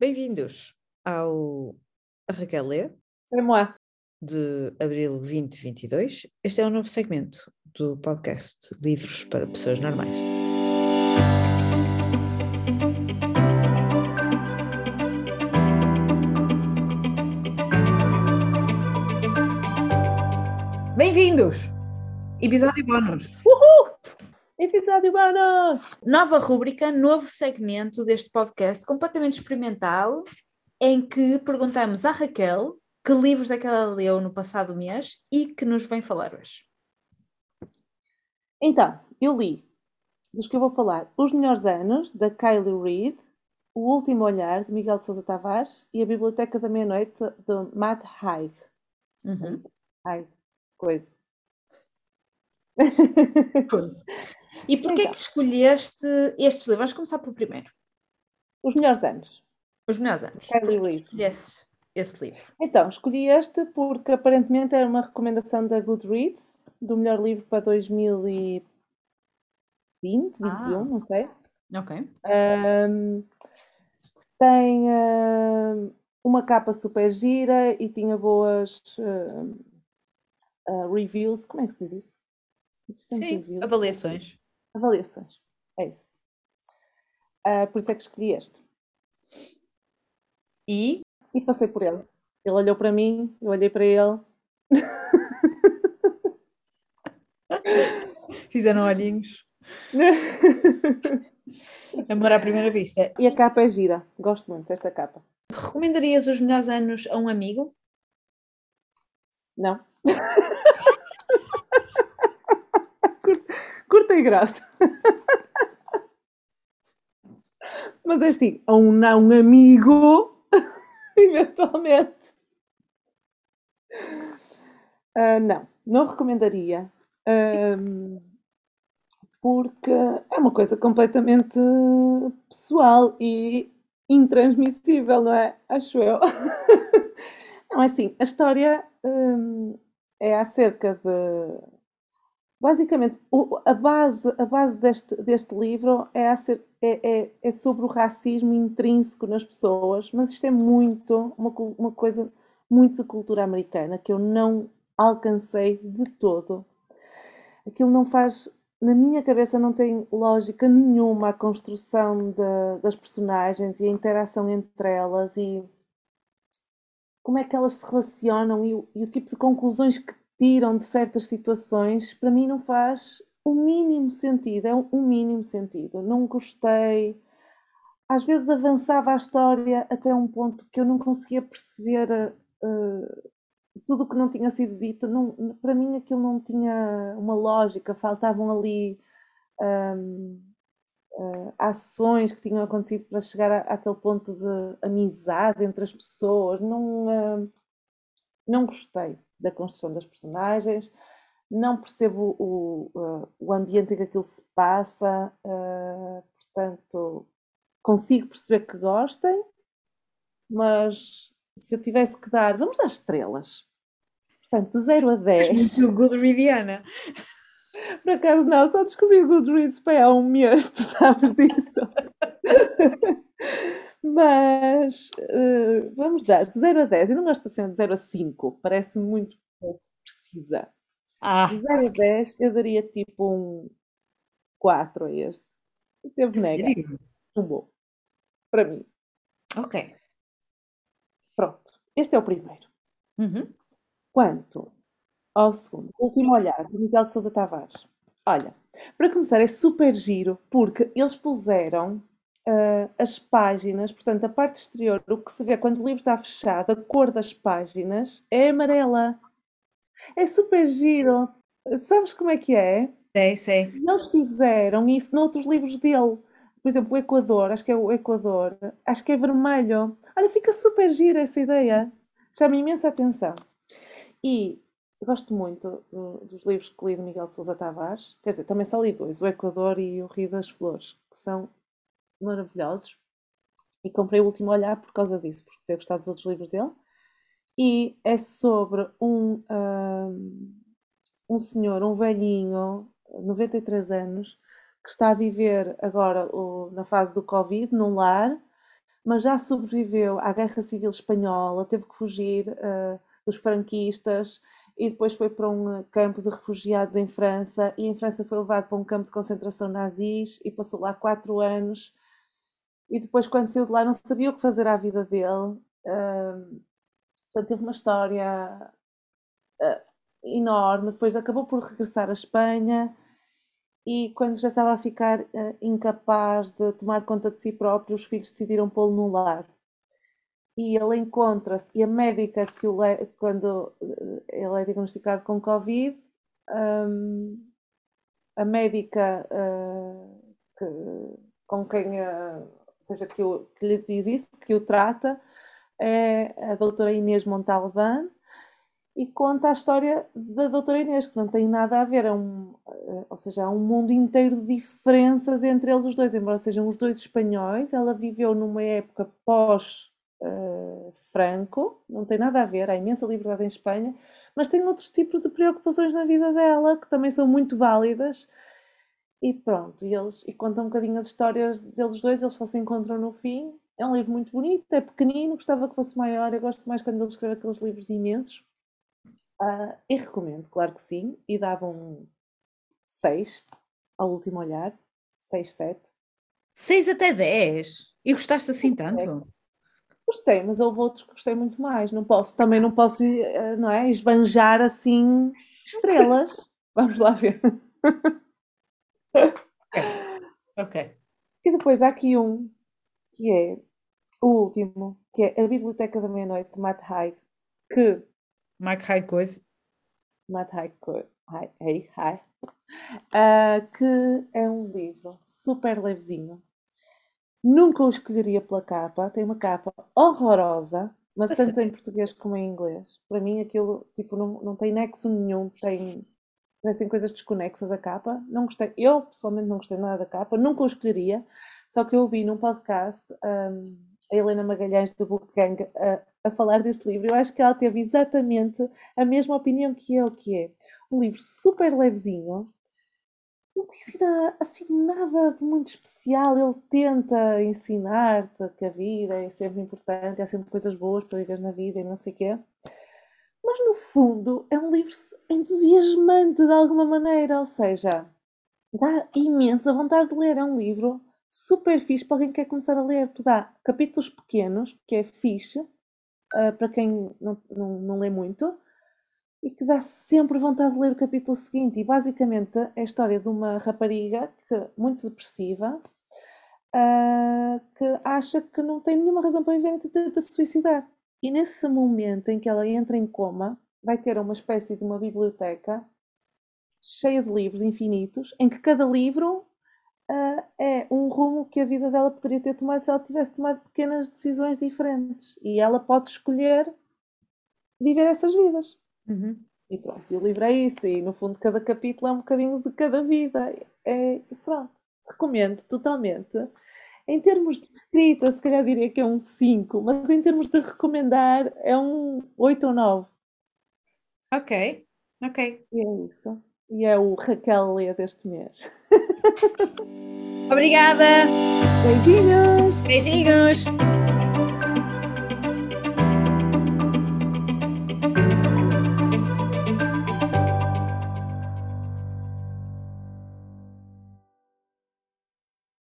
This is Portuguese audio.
Bem-vindos ao Lê, C'est moi. de abril 2022. Este é um novo segmento do podcast Livros para Pessoas Normais. Bem-vindos! Episódio bónus. Episódio bónus! Nova rúbrica, novo segmento deste podcast completamente experimental, em que perguntamos à Raquel que livros é que ela leu no passado mês e que nos vem falar hoje. Então, eu li, dos que eu vou falar, Os Melhores Anos, da Kylie Reid, O Último Olhar, de Miguel de Sousa Tavares, e A Biblioteca da Meia-Noite, de Matt Haig. Uhum. Haig, coisa. E porquê Então. que escolheste estes livros? Vamos começar pelo primeiro. Os Melhores Anos, Os melhores anos. Reid. Escolheste esse livro. Então, escolhi este porque aparentemente era uma recomendação da Goodreads, do melhor livro para 2020, 21, Ah. não sei. Ok. Ahm, tem ahm, uma capa super gira e tinha boas ahm, ah, reviews. Como é que se diz isso? Sim, avaliações. Avaliações. É isso. Ah, por isso é que escolhi este. E E passei por ele. Ele olhou para mim, eu olhei para ele. fizeram olhinhos. Amor à primeira vista. e a capa é gira. Gosto muito desta capa. Recomendarias os melhores anos a um amigo? Não. e graça. Mas é assim, a um não amigo, eventualmente. Ah, não, não recomendaria. Ahm, porque é uma coisa completamente pessoal e intransmissível, não é? Acho eu. Não, é assim, a história é acerca de. Basicamente, o- a base, a base deste, deste livro é, acer- é, é, é sobre o racismo intrínseco nas pessoas, mas isto é muito, uma, uma coisa muito de cultura americana que eu não alcancei de todo. Aquilo não faz, na minha cabeça, não tem lógica nenhuma a construção da- das personagens e a interação entre elas e como é que elas se relacionam e, e o tipo de conclusões que tiram de certas situações, para mim não faz o mínimo sentido, é um, um mínimo sentido. Não gostei. Às vezes avançava a história até um ponto que eu não conseguia perceber eh, tudo o que não tinha sido dito. Não, para mim aquilo não tinha uma lógica, faltavam ali ahm, eh, ações que tinham acontecido para chegar a- àquele ponto de amizade entre as pessoas. Não, eh, não gostei da construção das personagens, não percebo o, o ambiente em que aquilo se passa, eh, portanto, consigo perceber que gostem, mas se eu tivesse que dar, vamos dar estrelas. Portanto, de 0 a 10. Muito Goodreadiana. Por acaso não, só descobri o Goodreads para há um mês, tu sabes disso. Mas eh, vamos dar de 0 a 10. Eu não gosto assim de 0 a 5, parece muito pouco precisa. Ah, De 0 a 10 eu daria tipo um 4 a este. Teve nega, um bom. Para mim. Ok. Pronto, este é o primeiro. Uhum. Quanto ao segundo, último olhar, de Miguel de Sousa Tavares. Olha, para começar, é super giro porque eles puseram ah, as páginas, portanto, a parte exterior, o que se vê quando o livro está fechado, a cor das páginas é amarela. É super giro. Sabes como é que é? Sei, sei. E Eles fizeram isso noutros livros dele. Por exemplo, o Equador, acho que é o Equador, acho que é vermelho. Olha, fica super gira essa ideia. Chama imensa atenção. E gosto muito do- dos livros que li de Miguel Sousa Tavares. Quer dizer, também só li dois, o Equador e o Rio das Flores, que são maravilhosos. E comprei o último olhar por causa disso, porque tenho gostado dos outros livros dele. E é sobre um, ahm, um senhor, um velhinho, 93 anos, que está a viver agora o- na fase do Covid, num lar, mas já sobreviveu à Guerra Civil Espanhola, teve que fugir uh, dos franquistas e depois foi para um campo de refugiados em França e em França foi levado para um campo de concentração nazis e passou lá quatro anos e depois quando saiu de lá não sabia o que fazer à vida dele. Uh, portanto teve uma história uh, enorme. Depois acabou por regressar à Espanha. E quando já estava a ficar uh, incapaz de tomar conta de si próprio os filhos decidiram pô-lo no lar. E ele encontra-se, e a médica que o le... quando eh, ele é diagnosticado com Covid, um, a médica que, com quem, seja que, o, que lhe diz isso, que o trata, é a doutora Inês Montalbán, e conta a história da doutora Inês, que não tem nada a ver, é um, ou seja, há um mundo inteiro de diferenças entre eles os dois, embora sejam os dois espanhóis, ela viveu numa época pós uh, franco, não tem nada a ver, há imensa liberdade em Espanha, mas tem outros tipos de preocupações na vida dela que também são muito válidas. E pronto, e eles e contam um bocadinho as histórias deles dois, eles só se encontram no fim. É um livro muito bonito, é pequenino, gostava que fosse maior. Eu gosto mais quando ele escreve aqueles livros imensos. Uh, e recomendo, claro que sim. E dava um 6 ao último olhar. 6, 7. 6 até 10. E gostaste assim tanto? Gostei, mas houve outros que gostei muito mais. Não posso, também não posso, eh, não é? Esbanjar assim estrelas. Vamos lá ver. Ok. E depois há aqui um que é o último, que é A Biblioteca da Meia-Noite de Matt Haig, que. Matt Haig coisa. Matt Haig coisa. Uh, que é um livro super levezinho, Nunca o escolheria pela capa, tem uma capa horrorosa, mas tanto em português como em inglês. Para mim aquilo tipo, não, não tem nexo nenhum, tem parecem coisas desconexas a capa. Não gostei, eu pessoalmente não gostei nada da capa, nunca o escolheria, só que eu ouvi num podcast um, a Helena Magalhães do Book Gang a, a falar deste livro. Eu acho que ela teve exatamente a mesma opinião que eu, que é um livro super levezinho, não te ensina assim nada de muito especial. Ele tenta ensinar-te que a vida é sempre importante, há sempre coisas boas para viver na vida e não sei o quê. Mas no fundo é um livro entusiasmante de alguma maneira, ou seja, dá imensa vontade de ler. É um livro super fixe para alguém que quer começar a ler. Tu dá capítulos pequenos, que é fixe, uh, para quem não, não, não lê muito e que dá sempre vontade de ler o capítulo seguinte. E basicamente é a história de uma rapariga que, muito depressiva uh, que acha que não tem nenhuma razão para viver e tenta se suicidar. E nesse momento em que ela entra em coma, vai ter uma espécie de uma biblioteca cheia de livros infinitos, em que cada livro uh, é um rumo que a vida dela poderia ter tomado se ela tivesse tomado pequenas decisões diferentes. E ela pode escolher viver essas vidas. Uhum. E pronto, o livro é isso, e no fundo cada capítulo é um bocadinho de cada vida. É, e pronto, recomendo totalmente. Em termos de escrita, se calhar diria que é um 5, mas em termos de recomendar, é um 8 ou 9. Ok, ok. E é isso. E é o Raquel Lê deste mês. Obrigada! Beijinhos! Beijinhos!